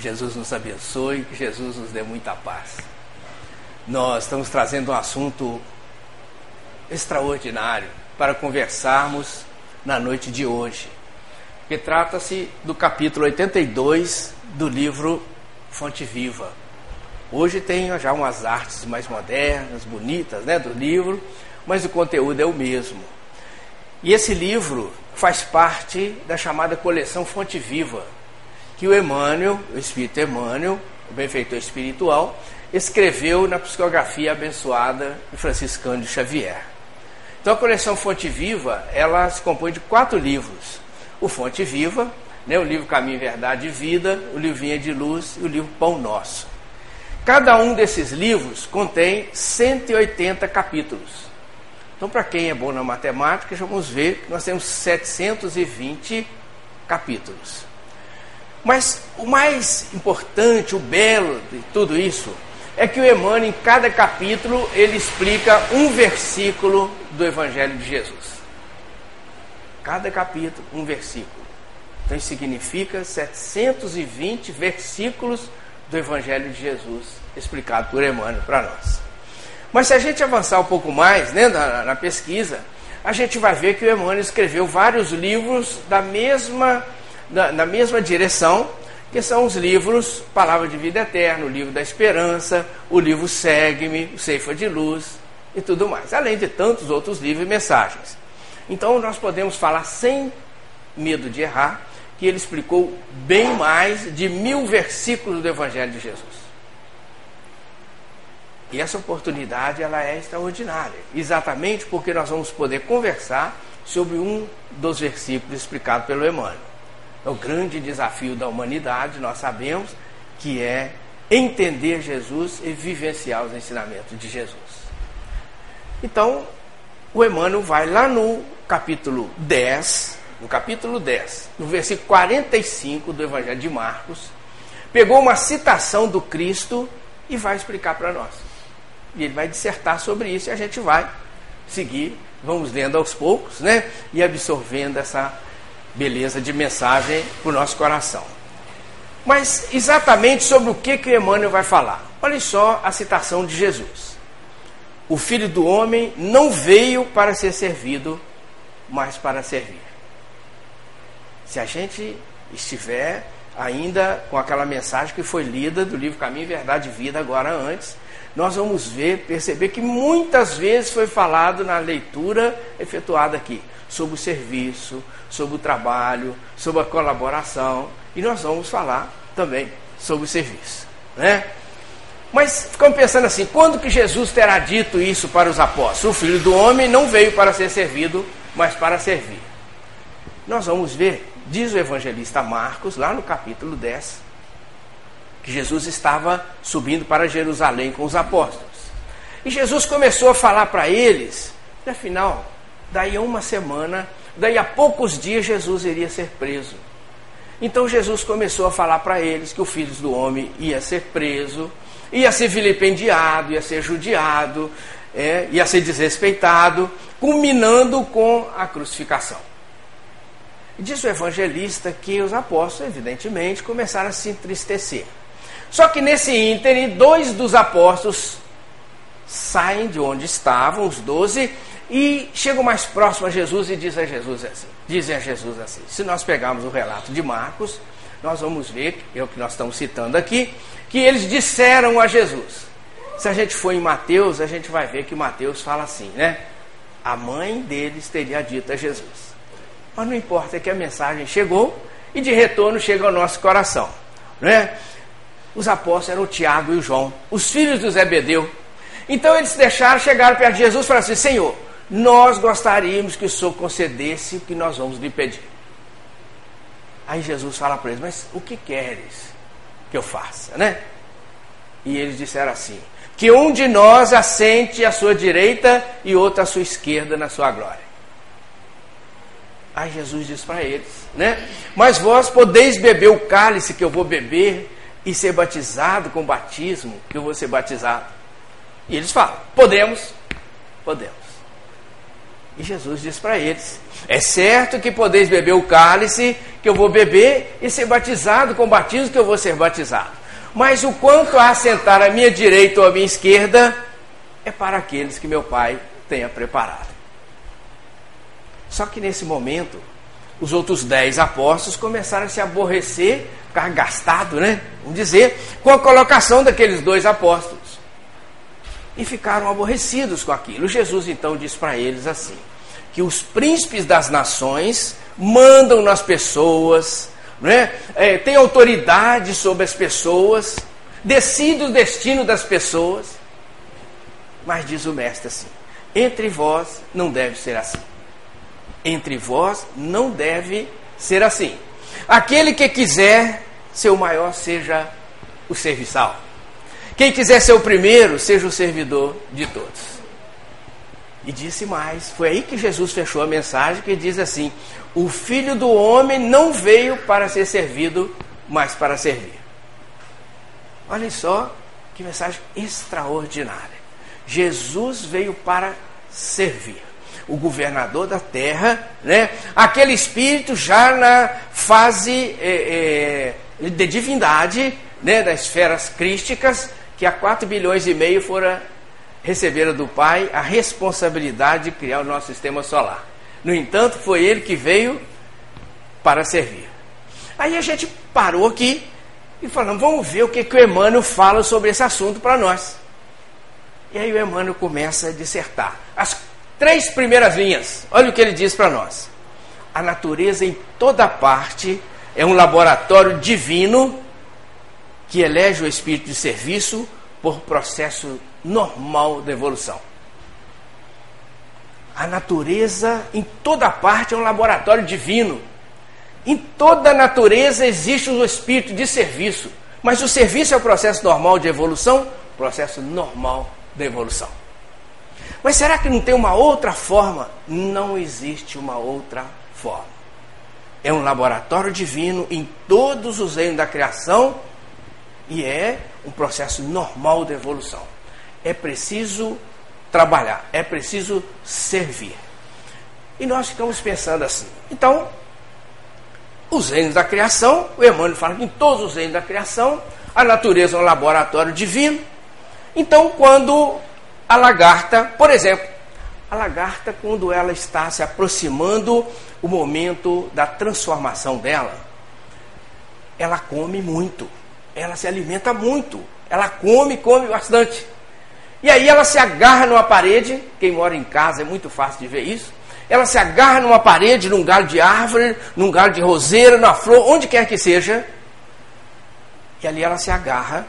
Jesus nos abençoe, que Jesus nos dê muita paz. Nós estamos trazendo um assunto extraordinário para conversarmos na noite de hoje, que trata-se do capítulo 82 do livro Fonte Viva. Hoje tem já umas artes mais modernas, bonitas, né, do livro, mas o conteúdo é o mesmo. E esse livro faz parte da chamada coleção Fonte Viva, que o Emmanuel, o Espírito Emmanuel, o benfeitor espiritual, escreveu na psicografia abençoada de Franciscano de Xavier. Então a coleção Fonte Viva, ela se compõe de quatro livros. O Fonte Viva, né, o livro Caminho, Verdade e Vida, o livro Vinha de Luz e o livro Pão Nosso. Cada um desses livros contém 180 capítulos. Então, para quem é bom na matemática, vamos ver que nós temos 720 capítulos. Mas o mais importante, o belo de tudo isso, é que o Emmanuel, em cada capítulo, ele explica um versículo do Evangelho de Jesus. Cada capítulo, um versículo. Então, isso significa 720 versículos do Evangelho de Jesus, explicado por Emmanuel para nós. Mas se a gente avançar um pouco mais né, na, na pesquisa, a gente vai ver que o Emmanuel escreveu vários livros da mesma na, na mesma direção, que são os livros Palavra de Vida Eterna, o livro da Esperança, o livro Segue-me, Ceifa de Luz e tudo mais, além de tantos outros livros e mensagens. Então nós podemos falar sem medo de errar que ele explicou bem mais de mil versículos do Evangelho de Jesus. E essa oportunidade ela é extraordinária, exatamente porque nós vamos poder conversar sobre um dos versículos explicados pelo Emmanuel. É o grande desafio da humanidade, nós sabemos, que é entender Jesus e vivenciar os ensinamentos de Jesus. Então, o Emmanuel vai lá no capítulo 10, no capítulo 10, no versículo 45 do Evangelho de Marcos, pegou uma citação do Cristo e vai explicar para nós. E ele vai dissertar sobre isso e a gente vai seguir, vamos lendo aos poucos, né? E absorvendo essa beleza de mensagem para o nosso coração. Mas exatamente sobre o que, que Emmanuel vai falar? Olha só a citação de Jesus. O filho do homem não veio para ser servido, mas para servir. Se a gente estiver ainda com aquela mensagem que foi lida do livro Caminho, Verdade e Vida, agora antes, nós vamos ver, perceber que muitas vezes foi falado na leitura efetuada aqui sobre o serviço, sobre o trabalho, sobre a colaboração, e nós vamos falar também sobre o serviço, né? Mas ficamos pensando assim, quando que Jesus terá dito isso para os apóstolos? O filho do homem não veio para ser servido, mas para servir. Nós vamos ver, diz o evangelista Marcos, lá no capítulo 10, que Jesus estava subindo para Jerusalém com os apóstolos. E Jesus começou a falar para eles, afinal, daí a uma semana, daí a poucos dias, Jesus iria ser preso. Então Jesus começou a falar para eles que o Filho do Homem ia ser preso, ia ser vilipendiado, ia ser judiado, é, ia ser desrespeitado, culminando com a crucificação. Diz o evangelista que os apóstolos, evidentemente, começaram a se entristecer. Só que nesse ínterim, dois dos apóstolos saem de onde estavam, os doze, e chegam mais próximo a Jesus e dizem a Jesus assim, dizem a Jesus assim. Se nós pegarmos o relato de Marcos, nós vamos ver, é o que nós estamos citando aqui, que eles disseram a Jesus. Se a gente for em Mateus, a gente vai ver que Mateus fala assim, né? A mãe deles teria dito a Jesus. Mas não importa, é que a mensagem chegou e de retorno chega ao nosso coração, né? Os apóstolos eram o Tiago e o João, os filhos do Zebedeu. Então eles deixaram, chegaram perto de Jesus e falaram assim: Senhor, nós gostaríamos que o Senhor concedesse o que nós vamos lhe pedir. Aí Jesus fala para eles, mas o que queres que eu faça, né? E eles disseram assim: que um de nós assente à sua direita e outro à sua esquerda na sua glória. Aí Jesus diz para eles, né? Mas vós podeis beber o cálice que eu vou beber e ser batizado com o batismo que eu vou ser batizado. E eles falam: podemos, podemos. E Jesus diz para eles: É certo que podeis beber o cálice que eu vou beber e ser batizado com o batismo que eu vou ser batizado. Mas o quanto a assentar à minha direita ou à minha esquerda é para aqueles que meu Pai tenha preparado. Só que nesse momento, os outros dez apóstolos começaram a se aborrecer, ficar gastado, né? Vamos dizer, com a colocação daqueles dois apóstolos. E ficaram aborrecidos com aquilo. Jesus então diz para eles assim: que os príncipes das nações mandam nas pessoas, né? É, têm autoridade sobre as pessoas, decidem o destino das pessoas. Mas diz o mestre assim: entre vós não deve ser assim entre vós não deve ser assim. Aquele que quiser ser o maior, seja o serviçal. Quem quiser ser o primeiro, seja o servidor de todos. E disse mais, foi aí que Jesus fechou a mensagem, que diz assim: O filho do homem não veio para ser servido, mas para servir. Olhem só que mensagem extraordinária. Jesus veio para servir o governador da terra, né? aquele espírito já na fase é, é, de divindade, né? das esferas crísticas, que há 4 bilhões e meio fora receberam do Pai a responsabilidade de criar o nosso sistema solar. No entanto, foi ele que veio para servir. Aí a gente parou aqui e falamos, vamos ver o que, que o Emmanuel fala sobre esse assunto para nós. E aí o Emmanuel começa a dissertar. As Três primeiras linhas. Olha o que ele diz para nós. A natureza em toda parte é um laboratório divino que elege o espírito de serviço por processo normal da evolução. A natureza em toda parte é um laboratório divino. Em toda a natureza existe um espírito de serviço. Mas o serviço é o processo normal de evolução? Processo normal da evolução. Mas será que não tem uma outra forma? Não existe uma outra forma. É um laboratório divino em todos os reinos da criação e é um processo normal de evolução. É preciso trabalhar, é preciso servir. E nós ficamos pensando assim. Então, os reinos da criação, o Emmanuel fala que em todos os reinos da criação, a natureza é um laboratório divino. Então, quando a lagarta, por exemplo, a lagarta, quando ela está se aproximando o momento da transformação dela, ela come muito, ela se alimenta muito, ela come, come bastante. E aí ela se agarra numa parede, quem mora em casa é muito fácil de ver isso. Ela se agarra numa parede, num galho de árvore, num galho de roseira, na flor, onde quer que seja. E ali ela se agarra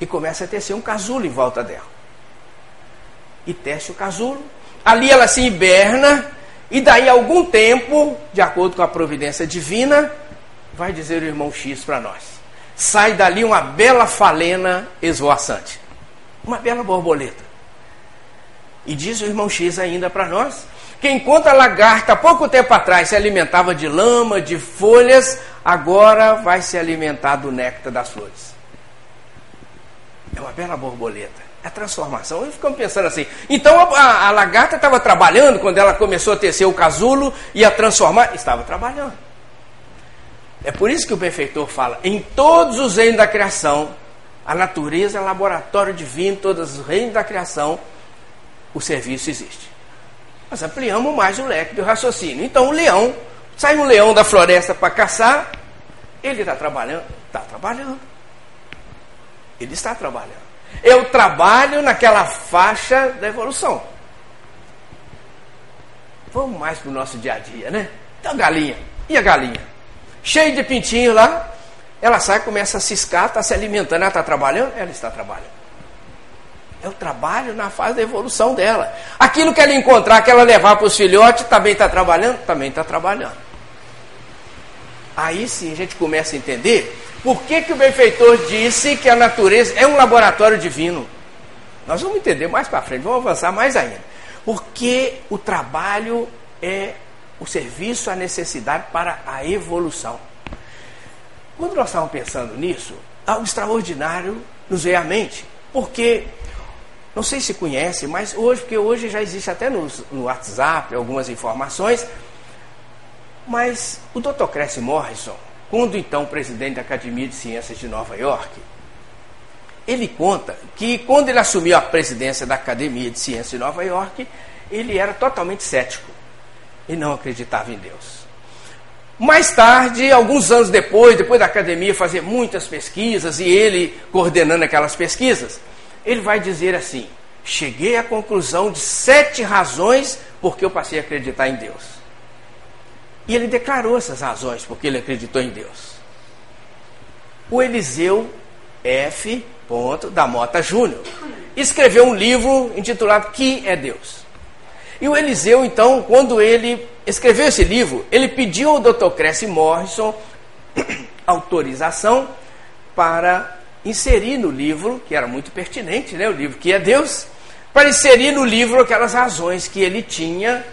e começa a tecer um casulo em volta dela e teste o casulo. Ali ela se hiberna e daí algum tempo, de acordo com a providência divina, vai dizer o irmão X para nós. Sai dali uma bela falena esvoaçante. Uma bela borboleta. E diz o irmão X ainda para nós que enquanto a lagarta, pouco tempo atrás, se alimentava de lama, de folhas, agora vai se alimentar do néctar das flores. É uma bela borboleta. É transformação. E ficamos pensando assim. Então a, a, a lagarta estava trabalhando quando ela começou a tecer o casulo e a transformar. Estava trabalhando. É por isso que o benfeitor fala: em todos os reinos da criação, a natureza é laboratório divino, todos os reinos da criação, o serviço existe. Nós ampliamos mais o leque do raciocínio. Então o leão, sai um leão da floresta para caçar, ele está trabalhando? Está trabalhando. Ele está trabalhando. Eu trabalho naquela faixa da evolução. Vamos mais para o nosso dia a dia, né? Então, galinha. E a galinha? Cheio de pintinho lá. Ela sai, começa a ciscar, está se alimentando. Ela está trabalhando? Ela está trabalhando. É o trabalho na fase da evolução dela. Aquilo que ela encontrar, que ela levar para os filhotes, também está trabalhando? Também está trabalhando. Aí sim a gente começa a entender por que, que o benfeitor disse que a natureza é um laboratório divino? Nós vamos entender mais para frente, vamos avançar mais ainda. Porque o trabalho é o serviço à necessidade para a evolução. Quando nós estávamos pensando nisso, algo extraordinário nos veio à mente. Porque Não sei se conhece, mas hoje, porque hoje já existe até no, no WhatsApp algumas informações. Mas o Dr. Cressy Morrison, quando então presidente da Academia de Ciências de Nova York, ele conta que quando ele assumiu a presidência da Academia de Ciências de Nova York, ele era totalmente cético e não acreditava em Deus. Mais tarde, alguns anos depois, depois da academia fazer muitas pesquisas e ele coordenando aquelas pesquisas, ele vai dizer assim: cheguei à conclusão de sete razões porque eu passei a acreditar em Deus. E ele declarou essas razões porque ele acreditou em Deus. O Eliseu F. da Mota Júnior escreveu um livro intitulado Que é Deus? E o Eliseu, então, quando ele escreveu esse livro, ele pediu ao Dr. Cressy Morrison autorização para inserir no livro, que era muito pertinente, né, o livro que é Deus, para inserir no livro aquelas razões que ele tinha,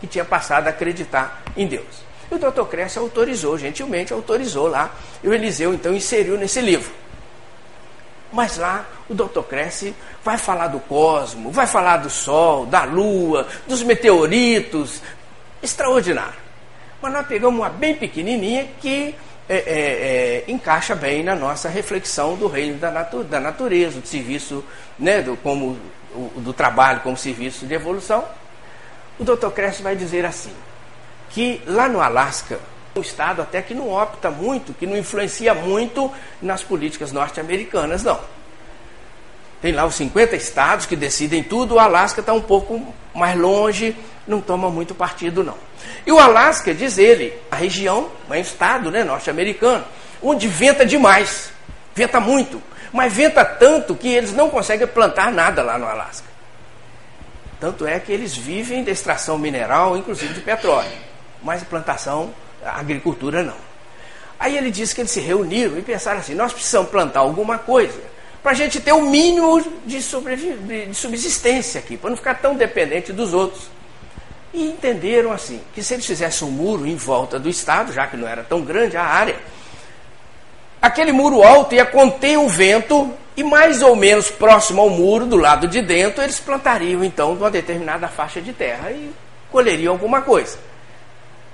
que tinha passado a acreditar em Deus. E o Dr. Cressy autorizou, gentilmente autorizou lá, e o Eliseu então inseriu nesse livro. Mas lá o Dr. Cresce vai falar do cosmo, vai falar do Sol, da Lua, dos meteoritos. Extraordinário. Mas nós pegamos uma bem pequenininha que é, é, é, encaixa bem na nossa reflexão do reino da, natu da natureza, do serviço, né, do, como, o, do trabalho como serviço de evolução. O Dr. Cresce vai dizer assim, que lá no Alasca, um estado até que não opta muito, que não influencia muito nas políticas norte-americanas, não. Tem lá os 50 estados que decidem tudo, o Alasca está um pouco mais longe, não toma muito partido, não. E o Alasca, diz ele, a região, é um estado né, norte-americano, onde venta demais, venta muito, mas venta tanto que eles não conseguem plantar nada lá no Alasca. Tanto é que eles vivem da extração mineral, inclusive de petróleo, mas plantação agricultura não. Aí ele disse que eles se reuniram e pensaram assim: nós precisamos plantar alguma coisa para a gente ter o um mínimo de, de subsistência aqui, para não ficar tão dependente dos outros. E entenderam assim que se eles fizessem um muro em volta do estado, já que não era tão grande a área, aquele muro alto ia conter o vento e mais ou menos próximo ao muro, do lado de dentro, eles plantariam então uma determinada faixa de terra e colheriam alguma coisa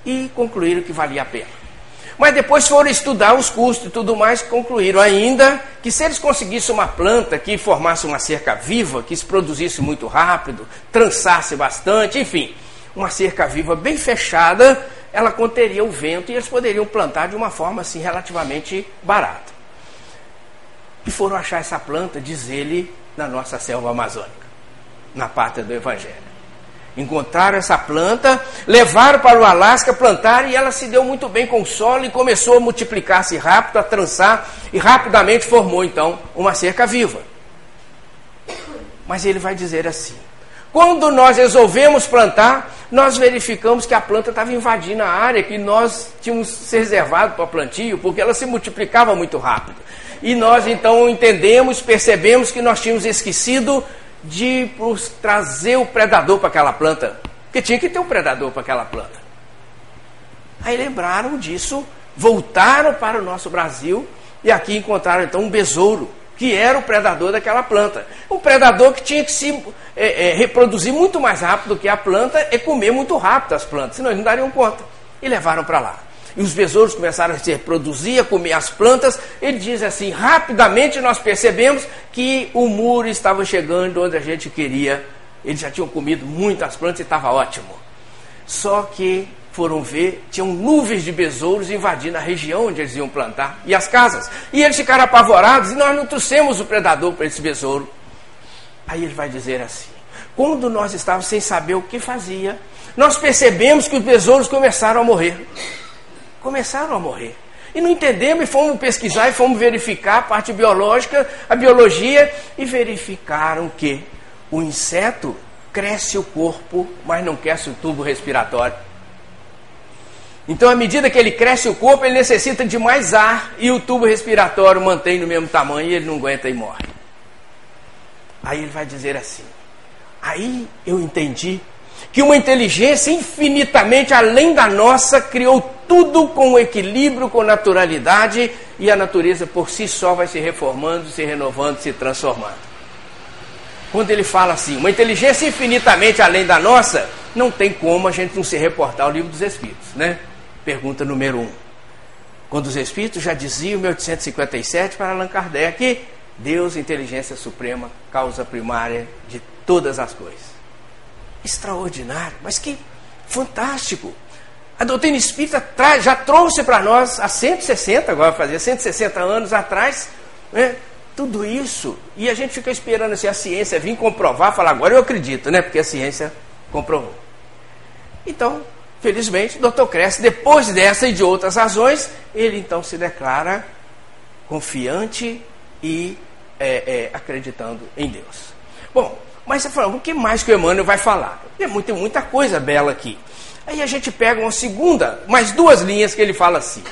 e concluíram que valia a pena. Mas depois foram estudar os custos e tudo mais, concluíram ainda que se eles conseguissem uma planta que formasse uma cerca viva, que se produzisse muito rápido, trançasse bastante, enfim, uma cerca viva bem fechada, ela conteria o vento e eles poderiam plantar de uma forma assim relativamente barata. E foram achar essa planta, diz ele, na nossa selva amazônica, na pátria do Evangelho. Encontraram essa planta, levaram para o Alasca, plantaram e ela se deu muito bem com o solo e começou a multiplicar-se rápido, a trançar e rapidamente formou então uma cerca viva. Mas ele vai dizer assim: quando nós resolvemos plantar, nós verificamos que a planta estava invadindo a área que nós tínhamos reservado para plantio, porque ela se multiplicava muito rápido. E nós então entendemos, percebemos que nós tínhamos esquecido de trazer o predador para aquela planta. Porque tinha que ter um predador para aquela planta. Aí lembraram disso, voltaram para o nosso Brasil e aqui encontraram então um besouro, que era o predador daquela planta. Um predador que tinha que se é, é, reproduzir muito mais rápido que a planta e comer muito rápido as plantas, senão eles não dariam conta. E levaram para lá e os besouros começaram a se reproduzir, a comer as plantas. Ele diz assim: rapidamente nós percebemos que o muro estava chegando onde a gente queria. Eles já tinham comido muitas plantas e estava ótimo. Só que foram ver, tinham nuvens de besouros invadindo a região onde eles iam plantar e as casas. E eles ficaram apavorados e nós não trouxemos o predador para esse besouro. Aí ele vai dizer assim: quando nós estávamos sem saber o que fazia, nós percebemos que os besouros começaram a morrer começaram a morrer. E não entendemos e fomos pesquisar e fomos verificar a parte biológica, a biologia, e verificaram que o inseto cresce o corpo, mas não cresce o tubo respiratório. Então, à medida que ele cresce o corpo, ele necessita de mais ar e o tubo respiratório mantém no mesmo tamanho e ele não aguenta e morre. Aí ele vai dizer assim: aí eu entendi que uma inteligência infinitamente além da nossa criou tudo com equilíbrio, com naturalidade, e a natureza por si só vai se reformando, se renovando, se transformando. quando ele fala assim, uma inteligência infinitamente além da nossa, não tem como a gente não se reportar ao livro dos Espíritos, né? Pergunta número um. Quando os Espíritos já diziam em 1857 para Allan Kardec, Deus, inteligência suprema, causa primária de todas as coisas. Extraordinário, mas que fantástico! A doutrina espírita já trouxe para nós há 160, agora fazia 160 anos atrás, né, tudo isso. E a gente fica esperando assim, a ciência vir comprovar, falar, agora eu acredito, né? Porque a ciência comprovou. Então, felizmente, o doutor Cresce, depois dessa e de outras razões, ele então se declara confiante e é, é, acreditando em Deus. Bom, mas você falou, o que mais que o Emmanuel vai falar? Tem muita coisa bela aqui. Aí a gente pega uma segunda, mais duas linhas que ele fala assim.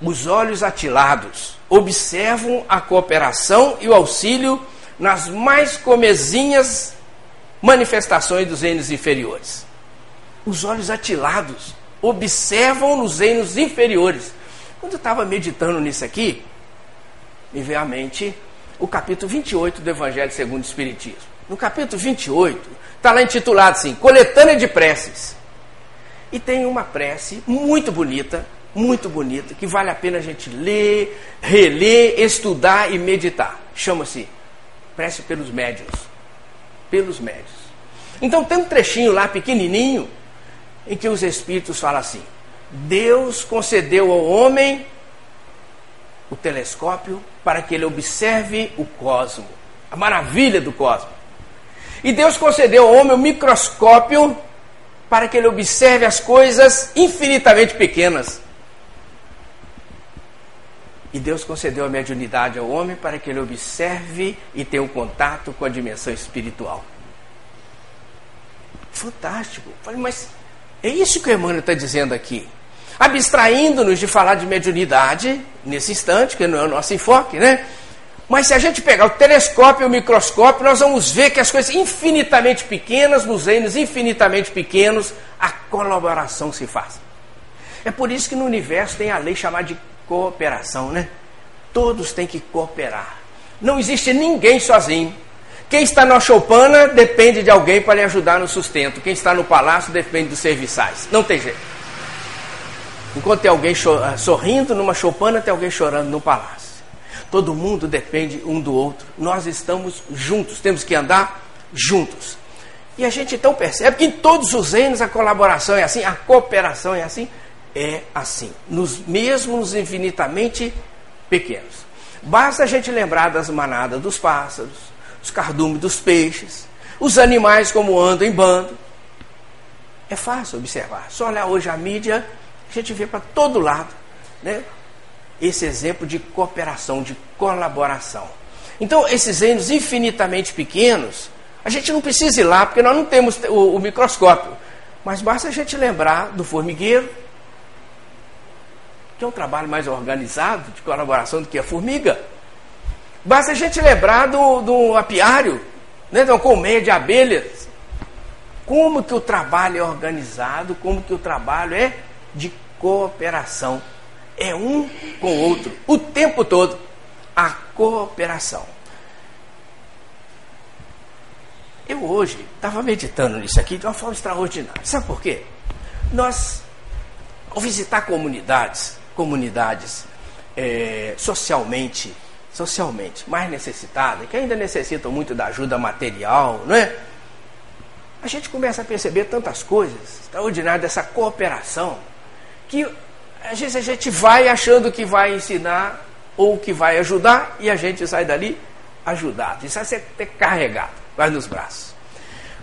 Os olhos atilados observam a cooperação e o auxílio nas mais comezinhas manifestações dos reinos inferiores. Os olhos atilados observam nos reinos inferiores. Quando eu estava meditando nisso aqui, me veio à mente o capítulo 28 do Evangelho segundo o Espiritismo. No capítulo 28, está lá intitulado assim: Coletânea de Preces. E tem uma prece muito bonita, muito bonita, que vale a pena a gente ler, reler, estudar e meditar. Chama-se Prece pelos Médios. Pelos Médios. Então tem um trechinho lá pequenininho em que os Espíritos falam assim: Deus concedeu ao homem o telescópio para que ele observe o cosmo, a maravilha do cosmo. E Deus concedeu ao homem o microscópio para que ele observe as coisas infinitamente pequenas. E Deus concedeu a mediunidade ao homem para que ele observe e tenha um contato com a dimensão espiritual. Fantástico. Falei, mas é isso que o Emmanuel está dizendo aqui. Abstraindo-nos de falar de mediunidade, nesse instante, que não é o nosso enfoque, né? Mas se a gente pegar o telescópio e o microscópio, nós vamos ver que as coisas infinitamente pequenas, nos reinos infinitamente pequenos, a colaboração se faz. É por isso que no universo tem a lei chamada de cooperação, né? Todos têm que cooperar. Não existe ninguém sozinho. Quem está na choupana depende de alguém para lhe ajudar no sustento. Quem está no palácio depende dos serviçais. Não tem jeito. Enquanto tem alguém sorrindo numa choupana, tem alguém chorando no palácio. Todo mundo depende um do outro. Nós estamos juntos, temos que andar juntos. E a gente então percebe que em todos os reinos a colaboração é assim, a cooperação é assim, é assim, nos mesmos infinitamente pequenos. Basta a gente lembrar das manadas dos pássaros, os cardumes dos peixes, os animais como andam em bando. É fácil observar. Só olhar hoje a mídia, a gente vê para todo lado, né? Esse exemplo de cooperação, de colaboração. Então, esses reinos infinitamente pequenos, a gente não precisa ir lá, porque nós não temos o, o microscópio. Mas basta a gente lembrar do formigueiro, que é um trabalho mais organizado, de colaboração do que a formiga. Basta a gente lembrar do, do apiário, né, de uma colmeia de abelhas. Como que o trabalho é organizado, como que o trabalho é de cooperação é um com o outro, o tempo todo. A cooperação. Eu hoje estava meditando nisso aqui de uma forma extraordinária. Sabe por quê? Nós, ao visitar comunidades, comunidades é, socialmente, socialmente mais necessitadas, que ainda necessitam muito da ajuda material, não é? A gente começa a perceber tantas coisas extraordinárias dessa cooperação que às vezes a gente vai achando que vai ensinar ou que vai ajudar e a gente sai dali ajudado. Isso vai ser carregado, vai nos braços.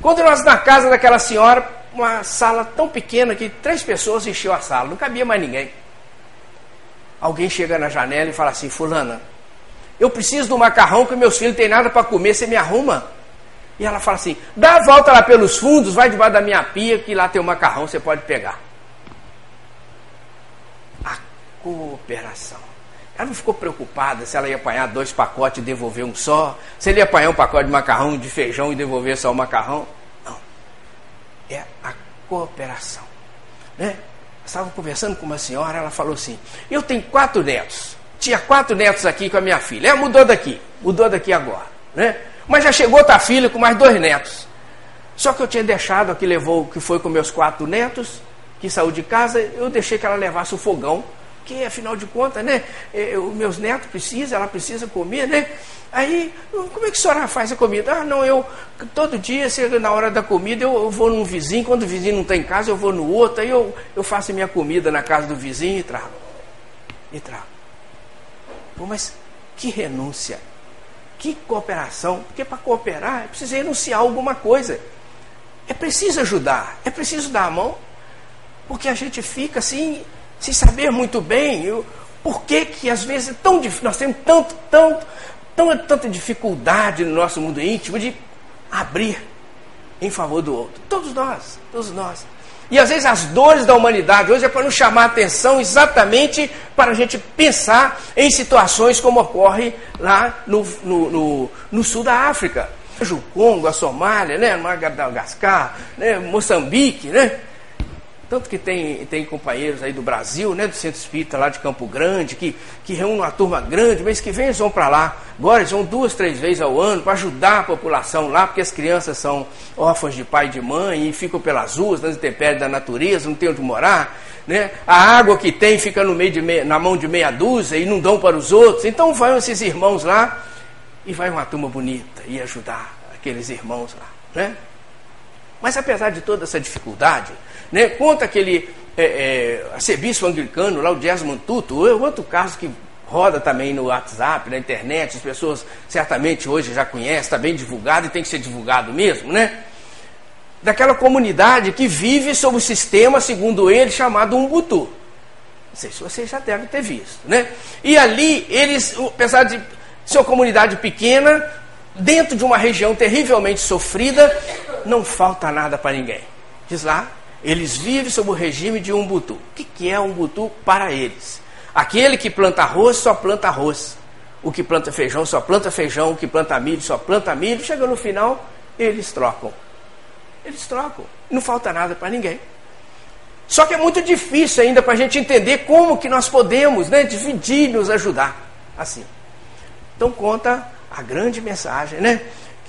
Quando nós na casa daquela senhora, uma sala tão pequena que três pessoas encheu a sala, não cabia mais ninguém. Alguém chega na janela e fala assim: Fulana, eu preciso do macarrão que meus filhos têm nada para comer, você me arruma? E ela fala assim: dá a volta lá pelos fundos, vai debaixo da minha pia que lá tem o macarrão, você pode pegar cooperação. Ela não ficou preocupada se ela ia apanhar dois pacotes e devolver um só, se ele ia apanhar um pacote de macarrão, de feijão e devolver só o macarrão. Não. É a cooperação. Né? Estava conversando com uma senhora, ela falou assim: Eu tenho quatro netos. Tinha quatro netos aqui com a minha filha. Ela mudou daqui, mudou daqui agora. Né? Mas já chegou outra filha com mais dois netos. Só que eu tinha deixado a que levou, que foi com meus quatro netos, que saiu de casa, eu deixei que ela levasse o fogão, que afinal de contas, né, eh, os meus netos precisam, ela precisa comer, né? Aí, como é que a senhora faz a comida? Ah, não, eu, todo dia, na hora da comida, eu, vou num vizinho, quando o vizinho não está em casa, eu vou no outro, aí eu, eu faço minha comida na casa do vizinho e trago. E trago. Pô, mas que renúncia, que cooperação, porque para cooperar é preciso renunciar alguma coisa. É preciso ajudar, é preciso dar a mão, porque a gente fica assim, sem saber muito bem eu, por que, que às vezes é tão difícil, nós temos tanto, tanto, tão, tanta dificuldade no nosso mundo íntimo de abrir em favor do outro. Todos nós, todos nós. E às vezes as dores da humanidade hoje é para nos chamar a atenção exatamente para a gente pensar em situações como ocorre lá no, no, no, no sul da África. O Congo, a Somália, né, Madagascar, né, Moçambique, né? Tanto que tem, tem companheiros aí do Brasil, né, do Centro Espírita lá de Campo Grande, que, que reúnem uma turma grande, mês que vem eles vão para lá. Agora eles vão duas, três vezes ao ano para ajudar a população lá, porque as crianças são órfãos de pai e de mãe e ficam pelas ruas, nas intempéries da natureza, não tem onde morar. Né? A água que tem fica no meio de meia, na mão de meia dúzia e não dão para os outros. Então vão esses irmãos lá e vai uma turma bonita e ajudar aqueles irmãos lá. Né? Mas apesar de toda essa dificuldade, né? Conta aquele é, é, arcebispo anglicano, lá o Desmond Tutu, é outro caso que roda também no WhatsApp, na internet, as pessoas certamente hoje já conhecem, está bem divulgado e tem que ser divulgado mesmo, né? Daquela comunidade que vive sob o sistema, segundo ele, chamado Umbutu. Não sei se vocês já devem ter visto, né? E ali, eles, apesar de ser uma comunidade pequena, dentro de uma região terrivelmente sofrida, não falta nada para ninguém. Diz lá, eles vivem sob o regime de Umbutu. O que, que é Umbutu para eles? Aquele que planta arroz só planta arroz. O que planta feijão só planta feijão. O que planta milho só planta milho. Chega no final, eles trocam. Eles trocam. Não falta nada para ninguém. Só que é muito difícil ainda para a gente entender como que nós podemos né, dividir nos ajudar. Assim. Então conta a grande mensagem, né?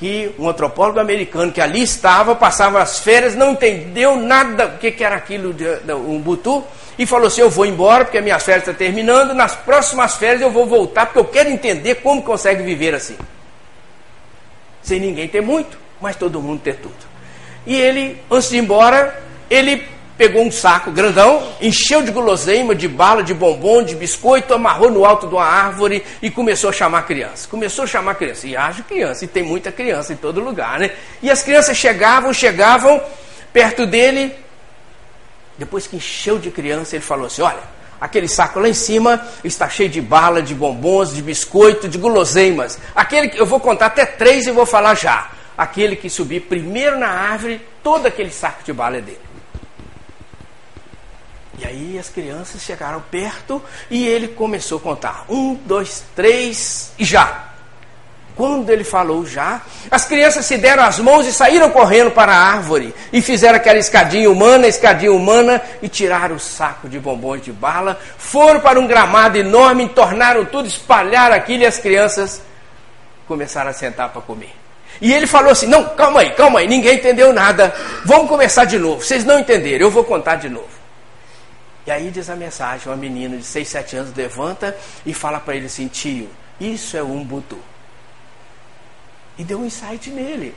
que um antropólogo americano que ali estava, passava as férias, não entendeu nada o que, que era aquilo de, de Umbutu, e falou assim: Eu vou embora porque a minha férias está terminando, nas próximas férias eu vou voltar porque eu quero entender como consegue viver assim. Sem ninguém ter muito, mas todo mundo ter tudo. E ele, antes de ir embora, ele pegou um saco grandão, encheu de guloseima, de bala, de bombom, de biscoito, amarrou no alto de uma árvore e começou a chamar criança. Começou a chamar criança. E haja criança, e tem muita criança em todo lugar, né? E as crianças chegavam, chegavam perto dele. Depois que encheu de criança, ele falou assim: Olha, aquele saco lá em cima está cheio de bala, de bombons, de biscoito, de guloseimas. Aquele que eu vou contar até três e vou falar já. Aquele que subir primeiro na árvore, todo aquele saco de bala é dele. E aí as crianças chegaram perto e ele começou a contar. Um, dois, três e já. Quando ele falou já, as crianças se deram as mãos e saíram correndo para a árvore e fizeram aquela escadinha humana, escadinha humana e tiraram o saco de bombons de bala, foram para um gramado enorme, tornaram tudo, espalharam aquilo e as crianças começaram a sentar para comer. E ele falou assim: Não, calma aí, calma aí, ninguém entendeu nada, vamos começar de novo. Vocês não entenderam, eu vou contar de novo. E aí diz a mensagem, uma menina de 6, 7 anos levanta e fala para ele assim, tio, isso é Umbutu. E deu um insight nele.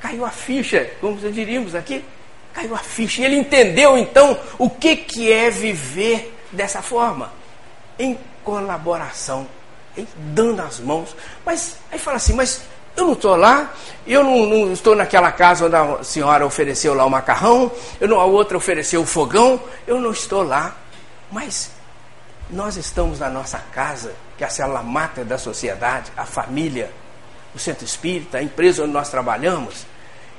Caiu a ficha, como diríamos aqui, caiu a ficha. E ele entendeu então o que, que é viver dessa forma. Em colaboração, em dando as mãos. Mas aí fala assim, mas eu não estou lá, eu não, não, estou naquela casa onde a senhora ofereceu lá o macarrão, eu não, a outra ofereceu o fogão, eu não estou lá. Mas nós estamos na nossa casa, que é a célula mata da sociedade, a família, o centro espírita, a empresa onde nós trabalhamos.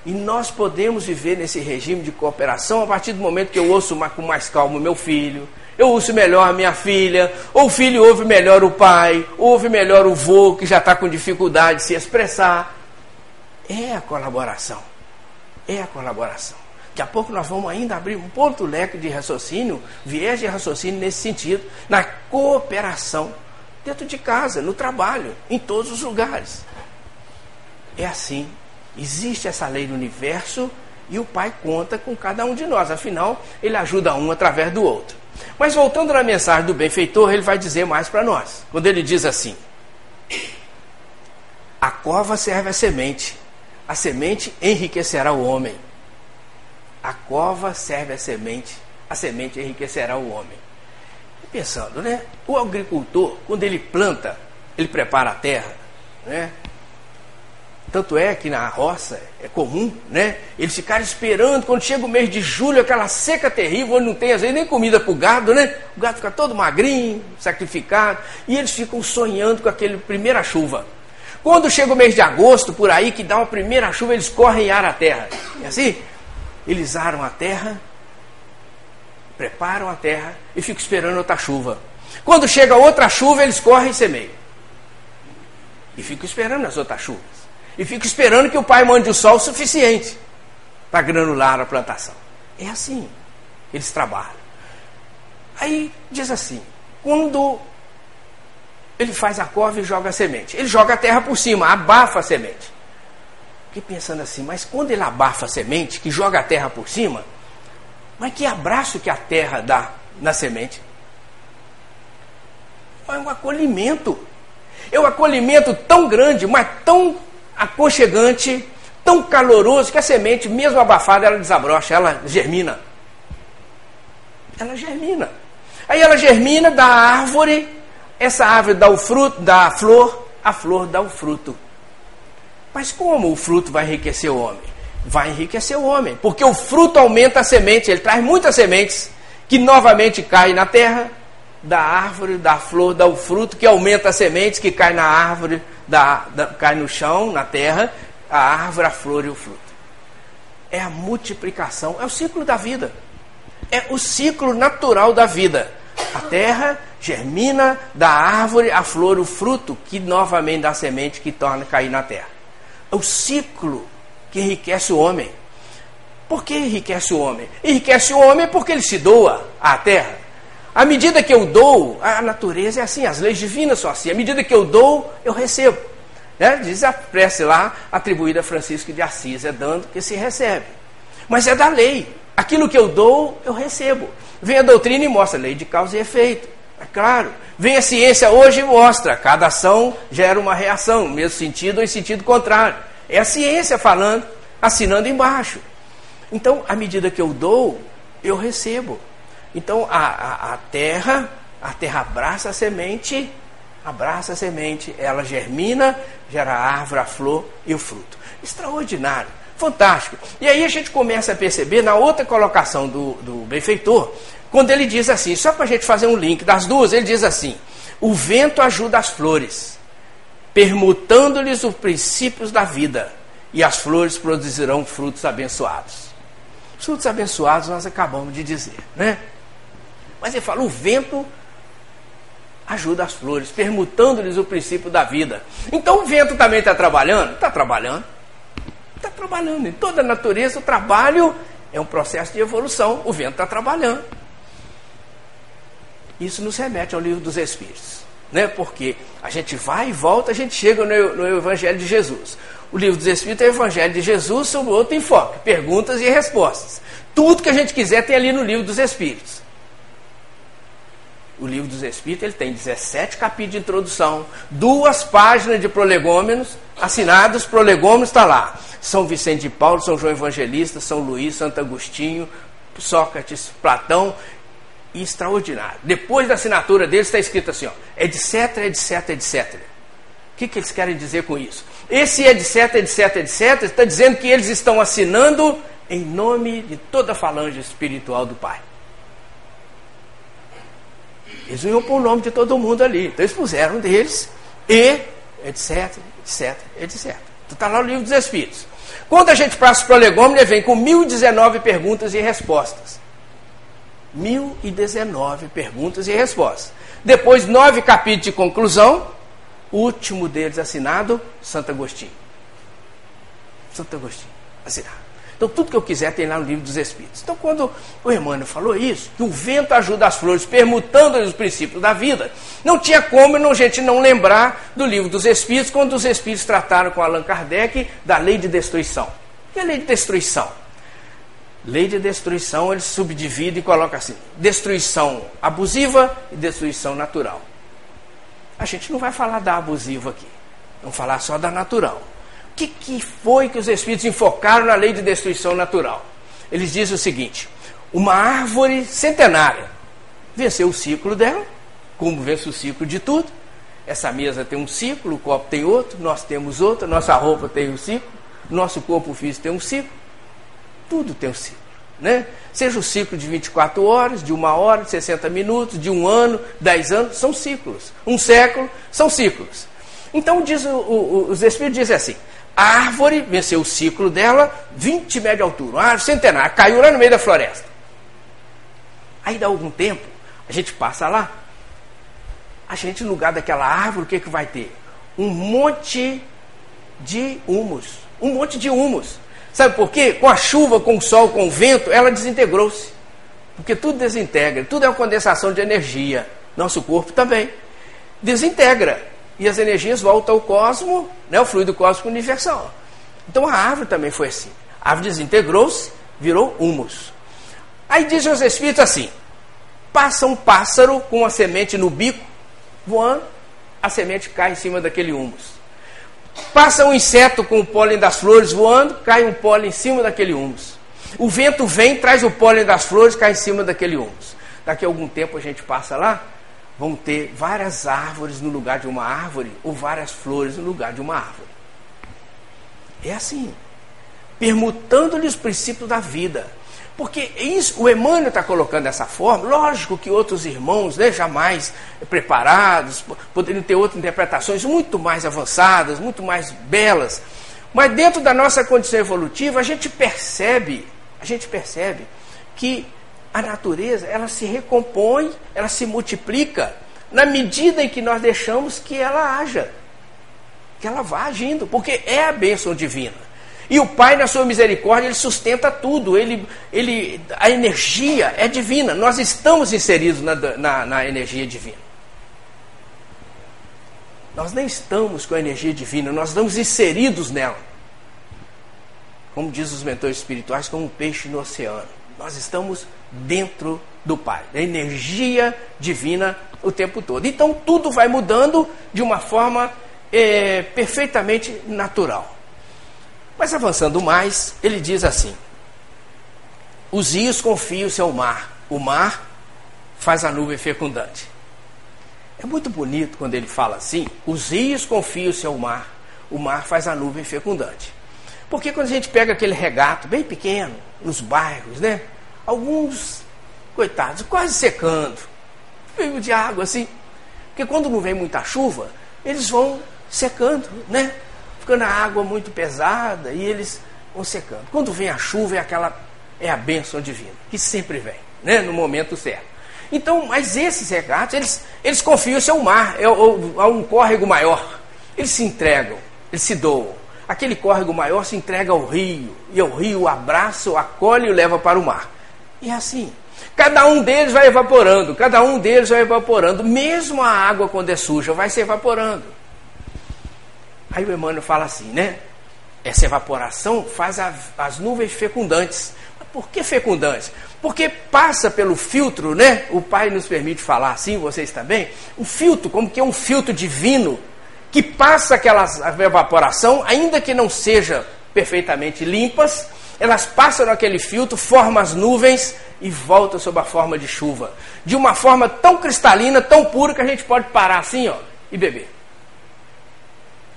E nós podemos viver nesse regime de cooperação a partir do momento que eu ouço com mais calma meu filho, eu ouço melhor a minha filha, ou o filho ouve melhor o pai, ouve melhor o vô que já está com dificuldade de se expressar. É a colaboração. É a colaboração. Daqui a pouco nós vamos ainda abrir um ponto leque de raciocínio, viés de raciocínio nesse sentido, na cooperação, dentro de casa, no trabalho, em todos os lugares. É assim. Existe essa lei do universo e o Pai conta com cada um de nós. Afinal, ele ajuda um através do outro. Mas voltando na mensagem do benfeitor, ele vai dizer mais para nós. Quando ele diz assim: A cova serve a semente, a semente enriquecerá o homem. A cova serve a semente, a semente enriquecerá o homem. E pensando, né? O agricultor, quando ele planta, ele prepara a terra, né? Tanto é que na roça é comum, né? Eles ficarem esperando quando chega o mês de julho, aquela seca terrível, onde não tem às vezes nem comida para o gado, né? O gado fica todo magrinho, sacrificado, e eles ficam sonhando com aquele primeira chuva. Quando chega o mês de agosto, por aí, que dá uma primeira chuva, eles correm e aram a terra. E assim, eles aram a terra, preparam a terra e ficam esperando outra chuva. Quando chega outra chuva, eles correm e semeiam. E ficam esperando as outras chuvas e fica esperando que o pai mande o sol suficiente para granular a plantação. É assim eles trabalham. Aí diz assim: quando ele faz a cova e joga a semente, ele joga a terra por cima, abafa a semente. Fiquei pensando assim, mas quando ele abafa a semente, que joga a terra por cima, mas que abraço que a terra dá na semente? É um acolhimento. É um acolhimento tão grande, mas tão aconchegante, tão caloroso que a semente, mesmo abafada, ela desabrocha, ela germina. Ela germina. Aí ela germina da árvore, essa árvore dá o fruto, dá a flor, a flor dá o fruto. Mas como o fruto vai enriquecer o homem? Vai enriquecer o homem, porque o fruto aumenta a semente, ele traz muitas sementes que novamente caem na terra, da árvore, da flor, dá o fruto que aumenta as sementes que cai na árvore, da, da, cai no chão, na terra, a árvore, a flor e o fruto. É a multiplicação, é o ciclo da vida. É o ciclo natural da vida. A terra germina da árvore, a flor, o fruto, que novamente dá semente que torna cair na terra. É o ciclo que enriquece o homem. Por que enriquece o homem? Enriquece o homem porque ele se doa à terra. À medida que eu dou, a natureza é assim, as leis divinas são assim. À medida que eu dou, eu recebo. Né? Diz a prece lá, atribuída a Francisco de Assis, é dando que se recebe. Mas é da lei. Aquilo que eu dou, eu recebo. Vem a doutrina e mostra lei de causa e efeito. É claro. Vem a ciência hoje e mostra. Cada ação gera uma reação, no mesmo sentido ou em sentido contrário. É a ciência falando, assinando embaixo. Então, à medida que eu dou, eu recebo. Então a, a, a terra, a terra abraça a semente, abraça a semente, ela germina, gera a árvore, a flor e o fruto. Extraordinário, fantástico. E aí a gente começa a perceber na outra colocação do, do benfeitor, quando ele diz assim, só para a gente fazer um link das duas, ele diz assim: o vento ajuda as flores, permutando-lhes os princípios da vida, e as flores produzirão frutos abençoados. Frutos abençoados nós acabamos de dizer, né? Mas ele fala: o vento ajuda as flores, permutando-lhes o princípio da vida. Então o vento também está trabalhando? Está trabalhando. Está trabalhando. Em toda a natureza, o trabalho é um processo de evolução. O vento está trabalhando. Isso nos remete ao livro dos Espíritos. Né? Porque a gente vai e volta, a gente chega no, no Evangelho de Jesus. O livro dos Espíritos é o Evangelho de Jesus sob outro enfoque, perguntas e respostas. Tudo que a gente quiser tem ali no livro dos Espíritos o livro dos Espíritos ele tem 17 capítulos de introdução, duas páginas de prolegômenos, assinados, prolegômenos está lá. São Vicente de Paulo, São João Evangelista, São Luís, Santo Agostinho, Sócrates, Platão, extraordinário. Depois da assinatura deles está escrito assim, ó, etc, etc, etc. O que, que eles querem dizer com isso? Esse etc, etc, etc, está dizendo que eles estão assinando em nome de toda a falange espiritual do Pai. Eles iam pôr o nome de todo mundo ali. Então eles puseram deles e, etc, etc, etc. Então está lá o livro dos Espíritos. Quando a gente passa para o ele vem com 1019 perguntas e respostas. 1019 perguntas e respostas. Depois, nove capítulos de conclusão. Último deles assinado, Santo Agostinho. Santo Agostinho, assinado. Então, tudo que eu quiser tem lá no livro dos Espíritos. Então, quando o Emmanuel falou isso, que o vento ajuda as flores, permutando os princípios da vida, não tinha como a gente não lembrar do livro dos Espíritos, quando os Espíritos trataram com Allan Kardec da lei de destruição. O que é lei de destruição? Lei de destruição, ele subdivide e coloca assim: destruição abusiva e destruição natural. A gente não vai falar da abusiva aqui, vamos falar só da natural que, que foi que os espíritos enfocaram na lei de destruição natural? Eles dizem o seguinte: uma árvore centenária venceu o ciclo dela, como vence o ciclo de tudo. Essa mesa tem um ciclo, o copo tem outro, nós temos outro, nossa roupa tem um ciclo, nosso corpo físico tem um ciclo. Tudo tem um ciclo. Né? Seja o ciclo de 24 horas, de uma hora, de 60 minutos, de um ano, 10 anos, são ciclos. Um século são ciclos. Então diz, o, o, os Espíritos dizem assim: a árvore venceu o ciclo dela, 20 metros de altura, uma árvore centenária, caiu lá no meio da floresta. Aí dá algum tempo, a gente passa lá, a gente no lugar daquela árvore, o que, que vai ter? Um monte de humus. Um monte de humus. Sabe por quê? Com a chuva, com o sol, com o vento, ela desintegrou-se. Porque tudo desintegra, tudo é uma condensação de energia. Nosso corpo também. Desintegra e as energias voltam ao cosmos, né, o fluido cósmico universal. Então a árvore também foi assim. A árvore desintegrou-se, virou humus. Aí dizem os espíritos assim: passa um pássaro com uma semente no bico, voando, a semente cai em cima daquele humus. Passa um inseto com o pólen das flores voando, cai um pólen em cima daquele humus. O vento vem, traz o pólen das flores, cai em cima daquele humus. Daqui a algum tempo a gente passa lá, vão ter várias árvores no lugar de uma árvore ou várias flores no lugar de uma árvore. É assim, permutando-lhe os princípios da vida. Porque isso, o Emmanuel está colocando dessa forma, lógico que outros irmãos, né, jamais preparados, poderiam ter outras interpretações muito mais avançadas, muito mais belas. Mas dentro da nossa condição evolutiva, a gente percebe, a gente percebe que a natureza ela se recompõe, ela se multiplica na medida em que nós deixamos que ela haja, que ela vá agindo, porque é a bênção divina. E o Pai, na sua misericórdia, ele sustenta tudo, ele, ele, a energia é divina, nós estamos inseridos na, na, na energia divina. Nós nem estamos com a energia divina, nós estamos inseridos nela. Como diz os mentores espirituais, como um peixe no oceano. Nós estamos dentro do Pai, da energia divina o tempo todo. Então tudo vai mudando de uma forma é, perfeitamente natural. Mas avançando mais, ele diz assim: os rios confiam-se ao mar, o mar faz a nuvem fecundante. É muito bonito quando ele fala assim: os rios confiam-se ao mar, o mar faz a nuvem fecundante. Porque quando a gente pega aquele regato bem pequeno, nos bairros, né? Alguns, coitados, quase secando. Veio de água assim. Porque quando não vem muita chuva, eles vão secando, né? Ficando a água muito pesada e eles vão secando. Quando vem a chuva, é aquela é a bênção divina, que sempre vem, né? No momento certo. Então, mas esses regatos, eles, eles confiam ao mar, é, a um córrego maior. Eles se entregam, eles se doam aquele córrego maior se entrega ao rio, e o rio abraça, o acolhe e o leva para o mar. E é assim. Cada um deles vai evaporando, cada um deles vai evaporando, mesmo a água quando é suja, vai se evaporando. Aí o Emmanuel fala assim, né? Essa evaporação faz a, as nuvens fecundantes. Por que fecundantes? Porque passa pelo filtro, né? O Pai nos permite falar assim, vocês também. O filtro, como que é um filtro divino que passa aquela evaporação, ainda que não seja perfeitamente limpas, elas passam naquele filtro, formam as nuvens e voltam sob a forma de chuva. De uma forma tão cristalina, tão pura, que a gente pode parar assim ó, e beber.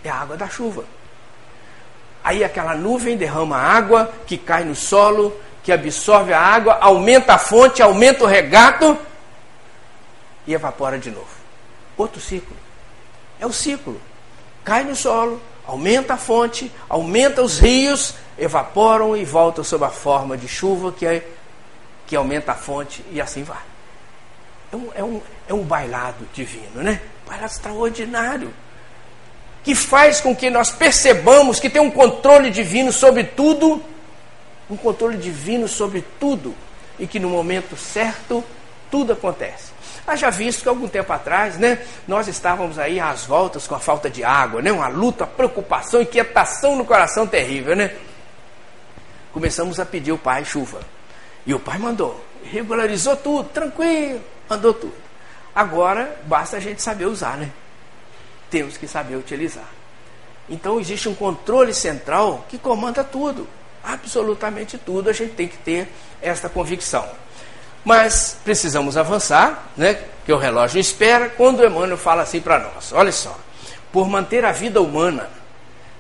É a água da chuva. Aí aquela nuvem derrama água que cai no solo, que absorve a água, aumenta a fonte, aumenta o regato e evapora de novo. Outro ciclo. É o ciclo. Cai no solo, aumenta a fonte, aumenta os rios, evaporam e voltam sob a forma de chuva que, é, que aumenta a fonte e assim vai. É um, é, um, é um bailado divino, né? bailado extraordinário. Que faz com que nós percebamos que tem um controle divino sobre tudo, um controle divino sobre tudo e que no momento certo tudo acontece. Haja visto que algum tempo atrás, né, nós estávamos aí às voltas com a falta de água, né, uma luta, preocupação, inquietação no coração terrível, né? Começamos a pedir ao pai chuva. E o pai mandou, regularizou tudo, tranquilo, mandou tudo. Agora basta a gente saber usar, né? Temos que saber utilizar. Então existe um controle central que comanda tudo, absolutamente tudo. A gente tem que ter esta convicção. Mas precisamos avançar, né? Que o relógio espera. Quando Emmanuel fala assim para nós: olha só, por manter a vida humana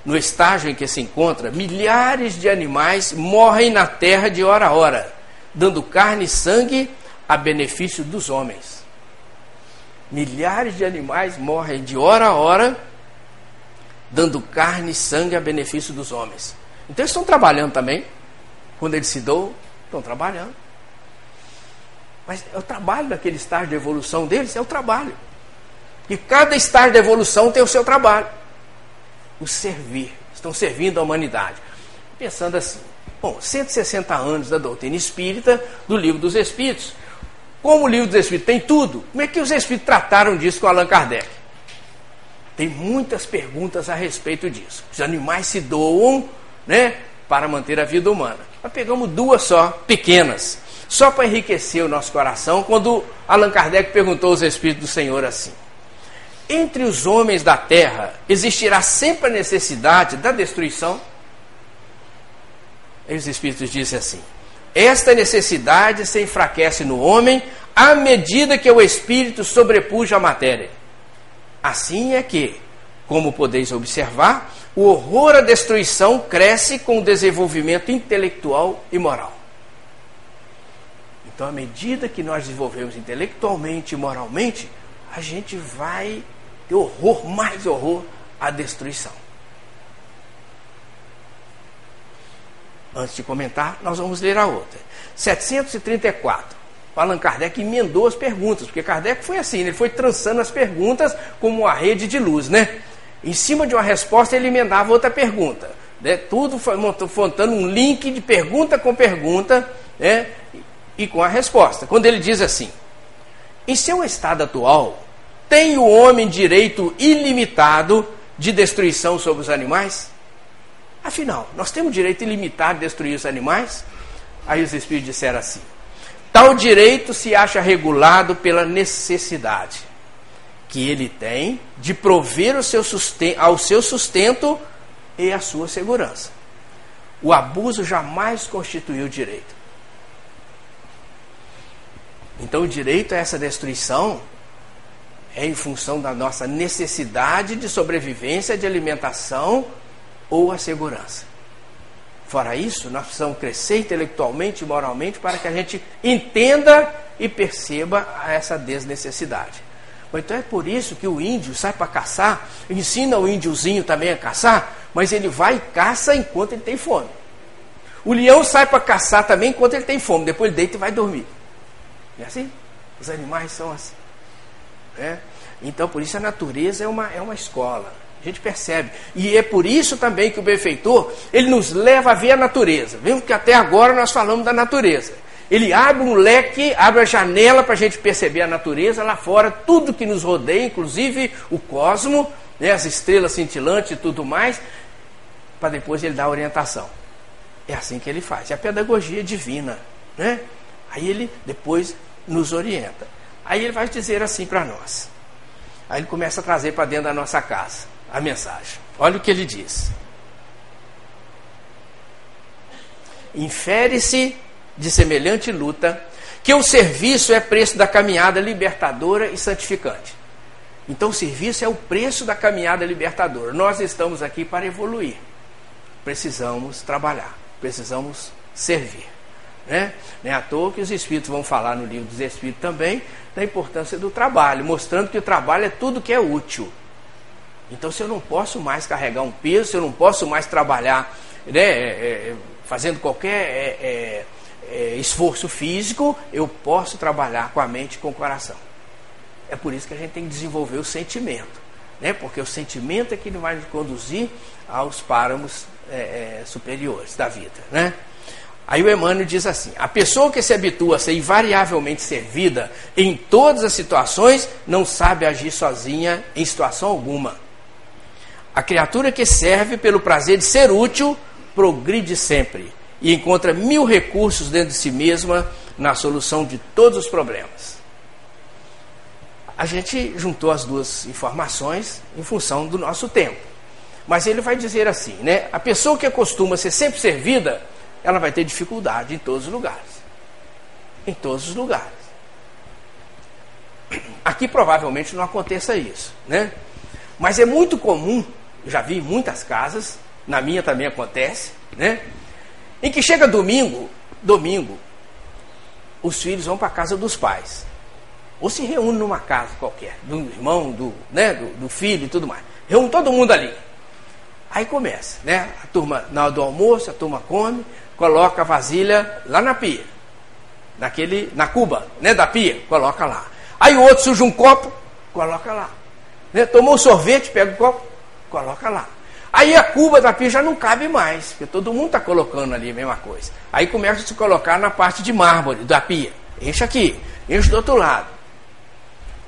no estágio em que se encontra, milhares de animais morrem na terra de hora a hora, dando carne e sangue a benefício dos homens. Milhares de animais morrem de hora a hora, dando carne e sangue a benefício dos homens. Então eles estão trabalhando também. Quando eles se doam, estão trabalhando. Mas é o trabalho daquele estágio de evolução deles, é o trabalho. E cada estágio de evolução tem o seu trabalho. O servir. Estão servindo a humanidade. Pensando assim, bom, 160 anos da doutrina espírita, do livro dos Espíritos. Como o livro dos Espíritos tem tudo, como é que os Espíritos trataram disso com Allan Kardec? Tem muitas perguntas a respeito disso. Os animais se doam né, para manter a vida humana. Nós pegamos duas só, pequenas só para enriquecer o nosso coração, quando Allan Kardec perguntou aos Espíritos do Senhor assim: Entre os homens da terra existirá sempre a necessidade da destruição? E os Espíritos dizem assim: Esta necessidade se enfraquece no homem à medida que o Espírito sobrepuja a matéria. Assim é que, como podeis observar, o horror à destruição cresce com o desenvolvimento intelectual e moral. Então, à medida que nós desenvolvemos intelectualmente e moralmente, a gente vai ter horror, mais horror à destruição. Antes de comentar, nós vamos ler a outra. 734. Allan Kardec emendou as perguntas, porque Kardec foi assim, ele foi trançando as perguntas como uma rede de luz, né? Em cima de uma resposta, ele emendava outra pergunta. Né? Tudo montando um link de pergunta com pergunta, né? e com a resposta. Quando ele diz assim: Em seu estado atual, tem o homem direito ilimitado de destruição sobre os animais? Afinal, nós temos direito ilimitado de destruir os animais? Aí os espíritos disseram assim: Tal direito se acha regulado pela necessidade que ele tem de prover o seu ao seu sustento e à sua segurança. O abuso jamais constituiu direito. Então, o direito a essa destruição é em função da nossa necessidade de sobrevivência, de alimentação ou a segurança. Fora isso, nós precisamos crescer intelectualmente e moralmente para que a gente entenda e perceba essa desnecessidade. Então é por isso que o índio sai para caçar, ensina o índiozinho também a caçar, mas ele vai e caça enquanto ele tem fome. O leão sai para caçar também enquanto ele tem fome, depois ele deita e vai dormir. É assim? Os animais são assim. É? Então, por isso a natureza é uma, é uma escola. A gente percebe. E é por isso também que o benfeitor, ele nos leva a ver a natureza. Vemos que até agora nós falamos da natureza. Ele abre um leque, abre a janela para a gente perceber a natureza lá fora, tudo que nos rodeia, inclusive o cosmo, né, as estrelas cintilantes e tudo mais, para depois ele dar a orientação. É assim que ele faz. É a pedagogia divina. Né? Aí ele depois nos orienta. Aí ele vai dizer assim para nós. Aí ele começa a trazer para dentro da nossa casa a mensagem. Olha o que ele diz. Infere-se de semelhante luta que o serviço é preço da caminhada libertadora e santificante. Então, o serviço é o preço da caminhada libertadora. Nós estamos aqui para evoluir. Precisamos trabalhar, precisamos servir. Né? Nem à toa que os Espíritos vão falar no livro dos Espíritos também da importância do trabalho, mostrando que o trabalho é tudo que é útil. Então, se eu não posso mais carregar um peso, se eu não posso mais trabalhar né, é, é, fazendo qualquer é, é, é esforço físico, eu posso trabalhar com a mente e com o coração. É por isso que a gente tem que desenvolver o sentimento, né? porque o sentimento é que vai nos conduzir aos páramos é, superiores da vida. Né? Aí o Emmanuel diz assim: a pessoa que se habitua a ser invariavelmente servida em todas as situações não sabe agir sozinha em situação alguma. A criatura que serve pelo prazer de ser útil progride sempre e encontra mil recursos dentro de si mesma na solução de todos os problemas. A gente juntou as duas informações em função do nosso tempo. Mas ele vai dizer assim, né? A pessoa que costuma ser sempre servida, ela vai ter dificuldade em todos os lugares. Em todos os lugares. Aqui provavelmente não aconteça isso, né? Mas é muito comum, já vi em muitas casas, na minha também acontece, né? Em que chega domingo, domingo, os filhos vão para a casa dos pais. Ou se reúnem numa casa qualquer, do irmão, do, né, do, do filho e tudo mais. Reúne todo mundo ali. Aí começa, né? A turma, na hora do almoço, a turma come, coloca a vasilha lá na pia. Naquele, na cuba, né, da pia, coloca lá. Aí o outro suja um copo, coloca lá. Né? Tomou um sorvete, pega o copo, coloca lá. Aí a cuba da pia já não cabe mais, porque todo mundo está colocando ali a mesma coisa. Aí começa a se colocar na parte de mármore da pia. Enche aqui, enche do outro lado.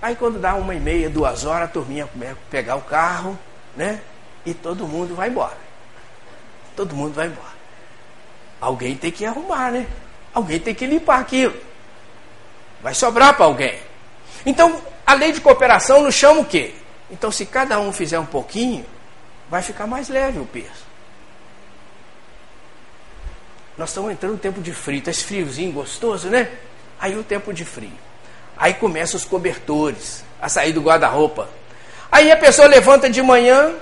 Aí quando dá uma e meia, duas horas, a turminha começa a pegar o carro, né? E todo mundo vai embora. Todo mundo vai embora. Alguém tem que arrumar, né? Alguém tem que limpar aquilo. Vai sobrar para alguém. Então, a lei de cooperação nos chama o quê? Então, se cada um fizer um pouquinho, vai ficar mais leve o peso. Nós estamos entrando no tempo de frio, está esse friozinho gostoso, né? Aí o tempo de frio. Aí começam os cobertores a sair do guarda-roupa. Aí a pessoa levanta de manhã,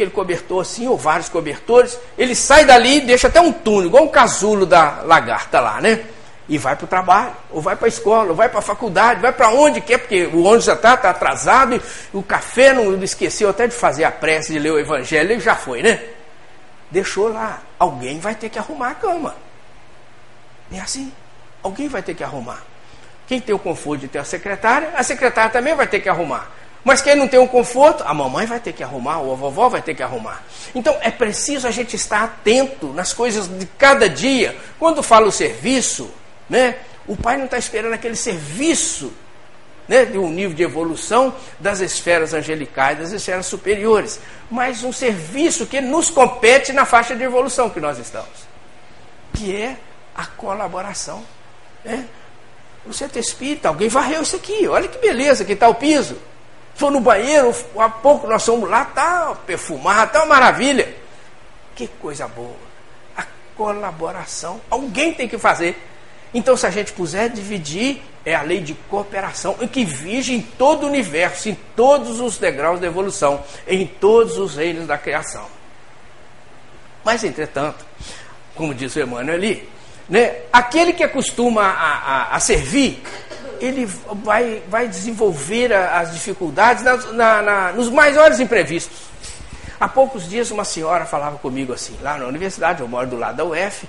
aquele cobertor assim, ou vários cobertores, ele sai dali e deixa até um túnel, igual um casulo da lagarta lá, né? E vai para o trabalho, ou vai para a escola, ou vai para a faculdade, vai para onde quer, porque o ônibus já está tá atrasado, e o café não esqueceu até de fazer a prece, de ler o evangelho, ele já foi, né? Deixou lá. Alguém vai ter que arrumar a cama. É assim. Alguém vai ter que arrumar. Quem tem o conforto de ter a secretária, a secretária também vai ter que arrumar. Mas quem não tem um conforto, a mamãe vai ter que arrumar, ou a vovó vai ter que arrumar. Então é preciso a gente estar atento nas coisas de cada dia. Quando fala o serviço, né, o pai não está esperando aquele serviço né, de um nível de evolução das esferas angelicais, das esferas superiores, mas um serviço que nos compete na faixa de evolução que nós estamos, que é a colaboração. Né? O centro espírita, alguém varreu isso aqui, olha que beleza, que está o piso. Foi no banheiro, há pouco nós fomos lá, tá perfumado, tá uma maravilha. Que coisa boa. A colaboração. Alguém tem que fazer. Então, se a gente puser dividir, é a lei de cooperação, que vige em todo o universo, em todos os degraus da evolução, em todos os reinos da criação. Mas, entretanto, como diz o Emmanuel ali, né, aquele que acostuma a, a, a servir, ele vai, vai desenvolver as dificuldades na, na, na, nos maiores imprevistos. Há poucos dias uma senhora falava comigo assim, lá na universidade, eu moro do lado da UF,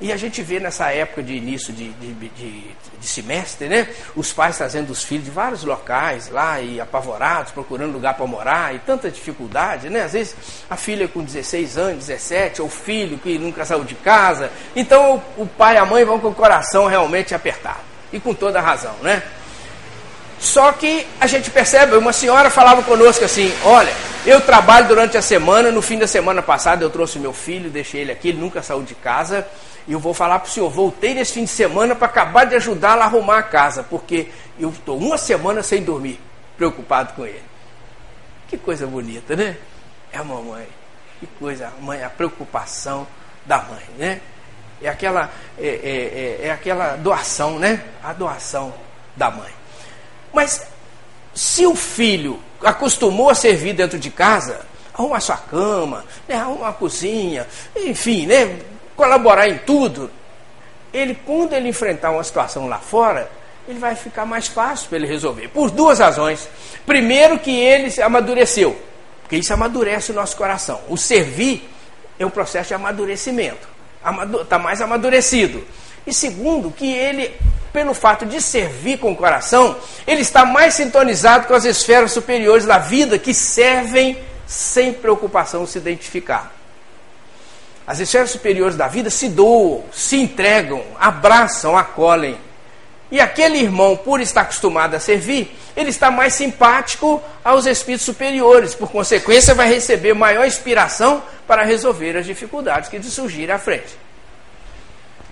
e a gente vê nessa época de início de, de, de, de, semestre, né? Os pais trazendo os filhos de vários locais lá e apavorados, procurando lugar para morar e tanta dificuldade, né? Às vezes a filha com 16 anos, 17, ou o filho que nunca saiu de casa. Então o, o pai e a mãe vão com o coração realmente apertado e com toda razão, né? Só que a gente percebe, uma senhora falava conosco assim: olha, eu trabalho durante a semana, no fim da semana passada eu trouxe meu filho, deixei ele aqui, ele nunca saiu de casa, e eu vou falar para o senhor: voltei nesse fim de semana para acabar de ajudá-la a arrumar a casa, porque eu estou uma semana sem dormir, preocupado com ele. Que coisa bonita, né? É a mamãe, que coisa, a mãe, a preocupação da mãe, né? É aquela, é, é, é, é aquela doação, né? A doação da mãe. Mas se o filho acostumou a servir dentro de casa, arrumar sua cama, né, arrumar a cozinha, enfim, né, colaborar em tudo, ele, quando ele enfrentar uma situação lá fora, ele vai ficar mais fácil para ele resolver. Por duas razões. Primeiro, que ele amadureceu, porque isso amadurece o nosso coração. O servir é um processo de amadurecimento está mais amadurecido. E segundo, que ele, pelo fato de servir com o coração, ele está mais sintonizado com as esferas superiores da vida que servem sem preocupação se identificar. as esferas superiores da vida se doam, se entregam, abraçam, acolhem. E aquele irmão, por estar acostumado a servir, ele está mais simpático aos espíritos superiores, por consequência, vai receber maior inspiração para resolver as dificuldades que lhe surgirem à frente.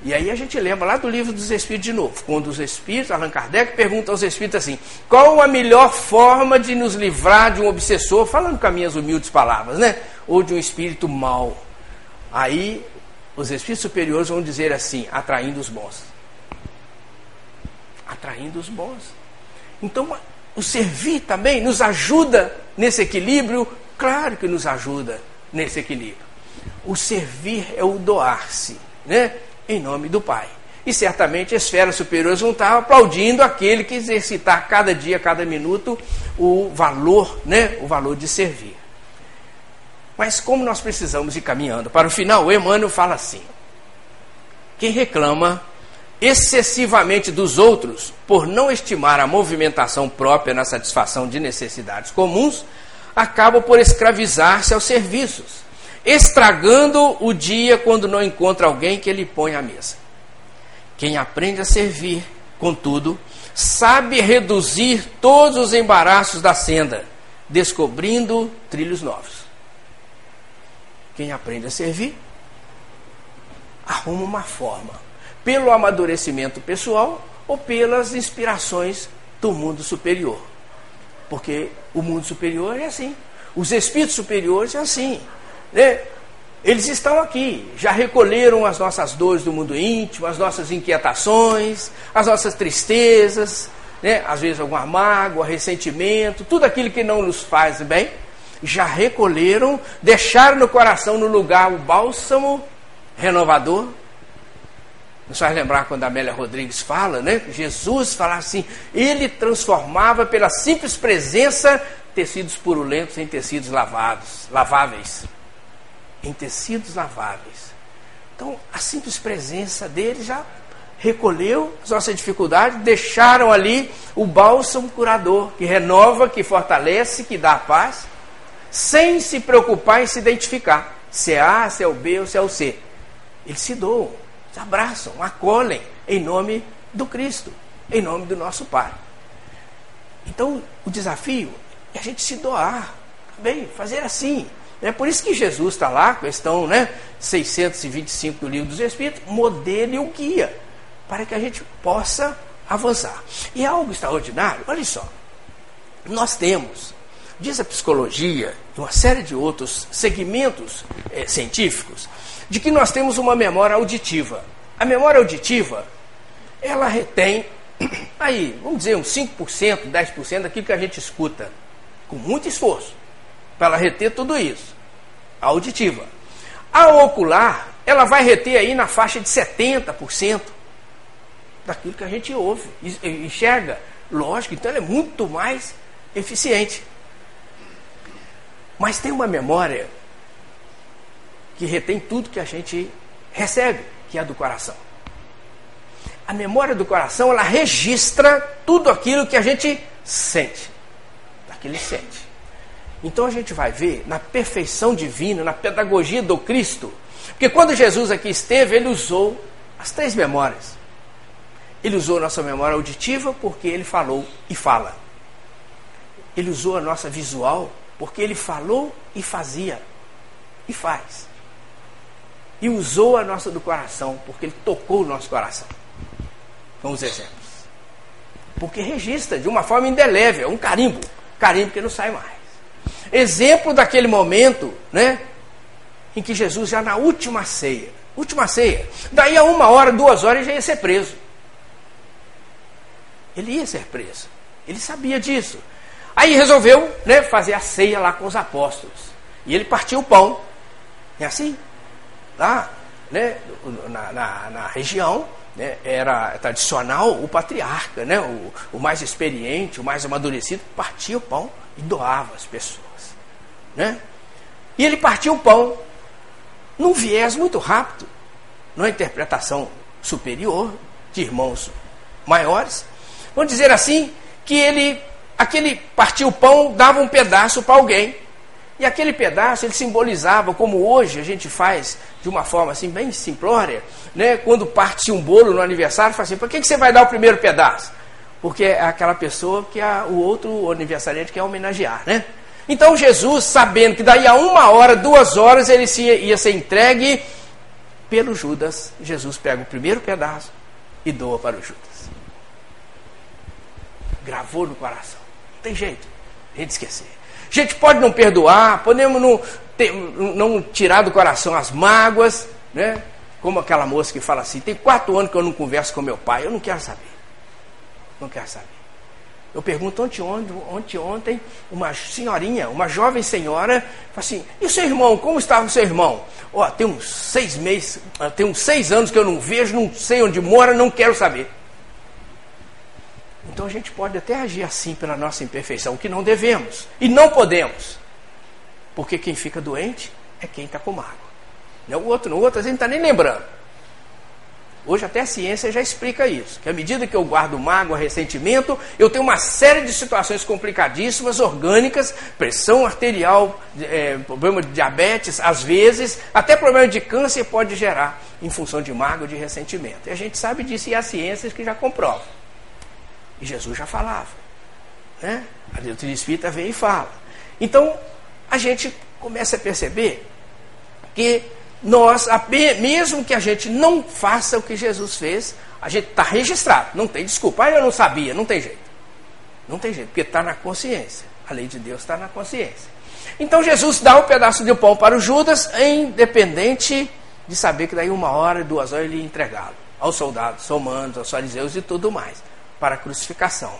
E aí a gente lembra lá do livro dos Espíritos de novo, quando os Espíritos, Allan Kardec pergunta aos Espíritos assim: qual a melhor forma de nos livrar de um obsessor, falando com as minhas humildes palavras, né? Ou de um espírito mau. Aí os Espíritos superiores vão dizer assim: atraindo os bons. Atraindo os bons. Então, o servir também nos ajuda nesse equilíbrio? Claro que nos ajuda nesse equilíbrio. O servir é o doar-se, né? em nome do Pai. E certamente as esferas superiores vão estar aplaudindo aquele que exercitar cada dia, cada minuto, o valor, né? o valor de servir. Mas como nós precisamos ir caminhando para o final, o Emmanuel fala assim: quem reclama excessivamente dos outros por não estimar a movimentação própria na satisfação de necessidades comuns, acaba por escravizar-se aos serviços estragando o dia quando não encontra alguém que ele põe à mesa. Quem aprende a servir, contudo, sabe reduzir todos os embaraços da senda, descobrindo trilhos novos. Quem aprende a servir, arruma uma forma, pelo amadurecimento pessoal ou pelas inspirações do mundo superior. Porque o mundo superior é assim. Os espíritos superiores é assim. Né? Eles estão aqui, já recolheram as nossas dores do mundo íntimo, as nossas inquietações, as nossas tristezas, né? às vezes alguma mágoa, ressentimento, tudo aquilo que não nos faz bem, já recolheram, deixaram no coração, no lugar, o bálsamo renovador. Nos faz lembrar quando a Amélia Rodrigues fala, né? Jesus fala assim, ele transformava pela simples presença tecidos purulentos em tecidos lavados, laváveis em tecidos laváveis. Então, a simples presença dele já recolheu as nossas dificuldades, deixaram ali o bálsamo curador, que renova, que fortalece, que dá paz, sem se preocupar em se identificar se é A, se é o B ou se é o C. Eles se doam, se abraçam, acolhem em nome do Cristo, em nome do nosso Pai. Então, o desafio é a gente se doar, bem, fazer assim, é por isso que Jesus está lá, questão né, 625 do Livro dos Espíritos, modelo e o guia, para que a gente possa avançar. E é algo extraordinário, olha só, nós temos, diz a psicologia uma série de outros segmentos é, científicos, de que nós temos uma memória auditiva. A memória auditiva, ela retém, aí, vamos dizer, uns 5%, 10% daquilo que a gente escuta, com muito esforço para ela reter tudo isso. A auditiva. A ocular, ela vai reter aí na faixa de 70% daquilo que a gente ouve, enxerga. Lógico, então ela é muito mais eficiente. Mas tem uma memória que retém tudo que a gente recebe, que é do coração. A memória do coração, ela registra tudo aquilo que a gente sente. Daquele sente. Então a gente vai ver na perfeição divina, na pedagogia do Cristo, porque quando Jesus aqui esteve, ele usou as três memórias. Ele usou a nossa memória auditiva porque ele falou e fala. Ele usou a nossa visual porque ele falou e fazia e faz. E usou a nossa do coração porque ele tocou o nosso coração. Vamos exemplos. Porque registra de uma forma indelével, um carimbo, carimbo que não sai mais. Exemplo daquele momento, né? Em que Jesus já na última ceia, última ceia, daí a uma hora, duas horas, ele já ia ser preso. Ele ia ser preso. Ele sabia disso. Aí resolveu né, fazer a ceia lá com os apóstolos. E ele partiu o pão. É assim. Lá, né, na, na, na região, né, era tradicional o patriarca, né, o, o mais experiente, o mais amadurecido, partia o pão e doava às pessoas. Né? E ele partiu o pão num viés muito rápido, numa interpretação superior de irmãos maiores. Vamos dizer assim, que ele, aquele partiu o pão, dava um pedaço para alguém. E aquele pedaço ele simbolizava, como hoje a gente faz de uma forma assim bem simplória, né? quando parte um bolo no aniversário, fala assim, por que, que você vai dar o primeiro pedaço? Porque é aquela pessoa que a, o outro aniversariante quer homenagear, né? Então Jesus, sabendo que daí a uma hora, duas horas, ele se, ia ser entregue pelo Judas, Jesus pega o primeiro pedaço e doa para o Judas. Gravou no coração. Não tem jeito a gente esquecer. A gente pode não perdoar, podemos não, ter, não tirar do coração as mágoas, né? Como aquela moça que fala assim: tem quatro anos que eu não converso com meu pai, eu não quero saber. Não quero saber. Eu pergunto ontem, ontem, ontem, uma senhorinha, uma jovem senhora, fala assim, e seu irmão, como estava o seu irmão? Ó, oh, tem uns seis meses, tem uns seis anos que eu não vejo, não sei onde mora, não quero saber. Então a gente pode até agir assim pela nossa imperfeição, que não devemos. E não podemos. Porque quem fica doente é quem está com mágoa. Não é o outro, não. O outro a gente não está nem lembrando. Hoje até a ciência já explica isso, que à medida que eu guardo mágoa, ressentimento, eu tenho uma série de situações complicadíssimas, orgânicas, pressão arterial, é, problema de diabetes, às vezes, até problema de câncer pode gerar em função de mágoa, de ressentimento. E a gente sabe disso e há ciências que já comprovam. E Jesus já falava. Né? A doutrina espírita vem e fala. Então, a gente começa a perceber que nós, mesmo que a gente não faça o que Jesus fez, a gente está registrado, não tem desculpa. Ah, eu não sabia, não tem jeito. Não tem jeito, porque está na consciência. A lei de Deus está na consciência. Então Jesus dá um pedaço de pão para o Judas, independente de saber que daí uma hora, duas horas ele ia entregá-lo aos soldados romanos, aos fariseus e tudo mais, para a crucificação.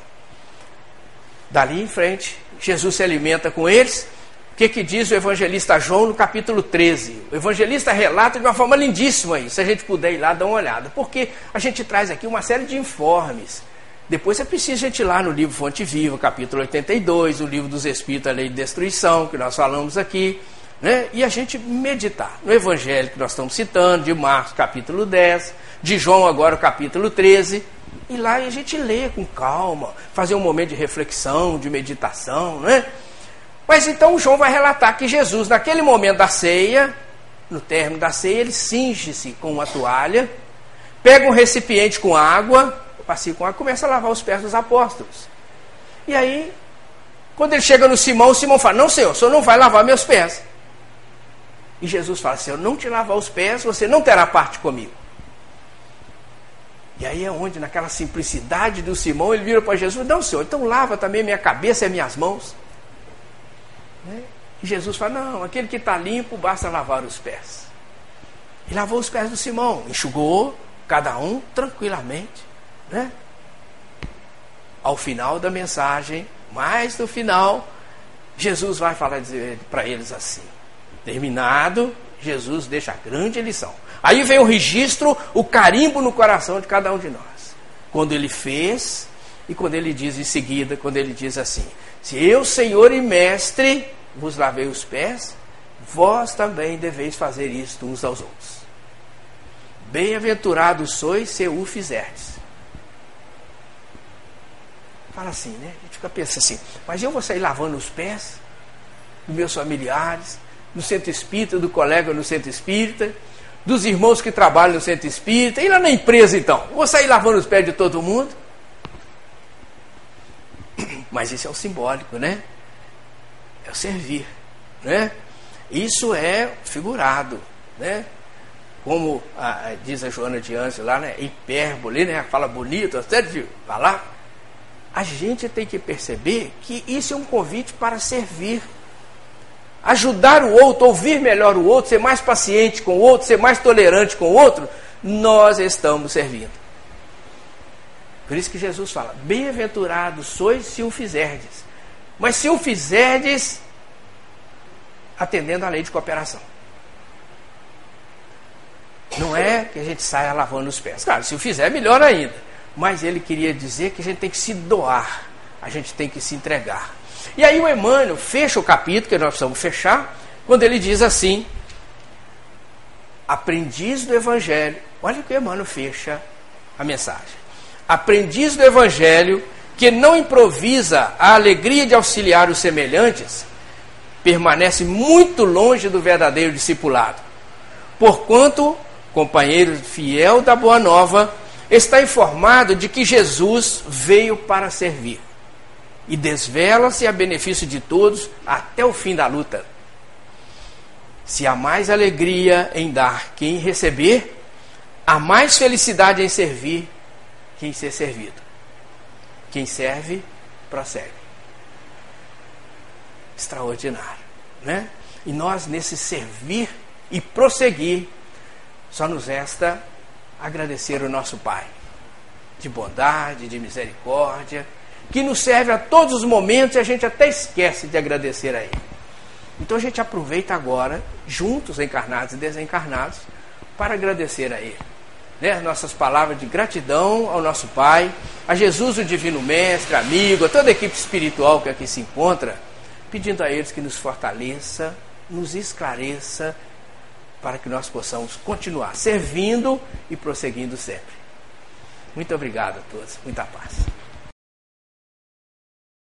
Dali em frente, Jesus se alimenta com eles o que, que diz o evangelista João no capítulo 13? O evangelista relata de uma forma lindíssima isso, se a gente puder ir lá dar uma olhada. Porque a gente traz aqui uma série de informes. Depois é preciso a gente ir lá no livro Fonte Viva, capítulo 82, o livro dos Espíritos, a Lei de Destruição, que nós falamos aqui, né? e a gente meditar no Evangelho que nós estamos citando, de Marcos, capítulo 10, de João, agora, o capítulo 13, e lá a gente lê com calma, fazer um momento de reflexão, de meditação, né? Mas então João vai relatar que Jesus, naquele momento da ceia, no término da ceia, ele cinge-se com uma toalha, pega um recipiente com água, passinho com água, começa a lavar os pés dos apóstolos. E aí, quando ele chega no Simão, o Simão fala: Não, Senhor, o senhor não vai lavar meus pés. E Jesus fala: Se eu não te lavar os pés, você não terá parte comigo. E aí é onde, naquela simplicidade do Simão, ele vira para Jesus: Não, Senhor, então lava também minha cabeça e minhas mãos. Né? E Jesus fala: Não, aquele que está limpo basta lavar os pés. E lavou os pés do Simão, enxugou cada um tranquilamente. Né? Ao final da mensagem, mais no final, Jesus vai falar para eles assim: Terminado, Jesus deixa a grande lição. Aí vem o registro, o carimbo no coração de cada um de nós. Quando ele fez e quando ele diz em seguida, quando ele diz assim: Se eu, Senhor e Mestre, vos lavei os pés, vós também deveis fazer isto uns aos outros. Bem-aventurados sois se o fizerdes. Fala assim, né? A gente fica pensando assim, mas eu vou sair lavando os pés dos meus familiares, no centro espírita, do colega no centro espírita, dos irmãos que trabalham no centro espírita, e lá na empresa então? Vou sair lavando os pés de todo mundo? Mas isso é o simbólico, né? É o servir, né? Isso é figurado, né? Como a, diz a Joana de Anjos lá, né? Hipérbole, né? Fala bonito, até de falar. A gente tem que perceber que isso é um convite para servir. Ajudar o outro, ouvir melhor o outro, ser mais paciente com o outro, ser mais tolerante com o outro, nós estamos servindo. Por isso que Jesus fala: Bem-aventurados sois se o fizerdes. Mas se o fizerdes, atendendo à lei de cooperação. Não é que a gente saia lavando os pés. Claro, se o fizer, melhor ainda. Mas ele queria dizer que a gente tem que se doar, a gente tem que se entregar. E aí o Emmanuel fecha o capítulo, que nós precisamos fechar, quando ele diz assim: aprendiz do Evangelho. Olha que o Emmanuel fecha a mensagem. Aprendiz do Evangelho que não improvisa a alegria de auxiliar os semelhantes, permanece muito longe do verdadeiro discipulado. Porquanto, companheiro fiel da Boa Nova, está informado de que Jesus veio para servir e desvela-se a benefício de todos até o fim da luta. Se há mais alegria em dar que em receber, há mais felicidade em servir que em ser servido. Quem serve, prossegue. Extraordinário, né? E nós, nesse servir e prosseguir, só nos resta agradecer o nosso Pai, de bondade, de misericórdia, que nos serve a todos os momentos e a gente até esquece de agradecer a Ele. Então a gente aproveita agora, juntos, encarnados e desencarnados, para agradecer a Ele. Né? Nossas palavras de gratidão ao nosso Pai, a Jesus, o Divino Mestre, amigo, a toda a equipe espiritual que aqui se encontra, pedindo a eles que nos fortaleça, nos esclareça, para que nós possamos continuar servindo e prosseguindo sempre. Muito obrigado a todos. Muita paz.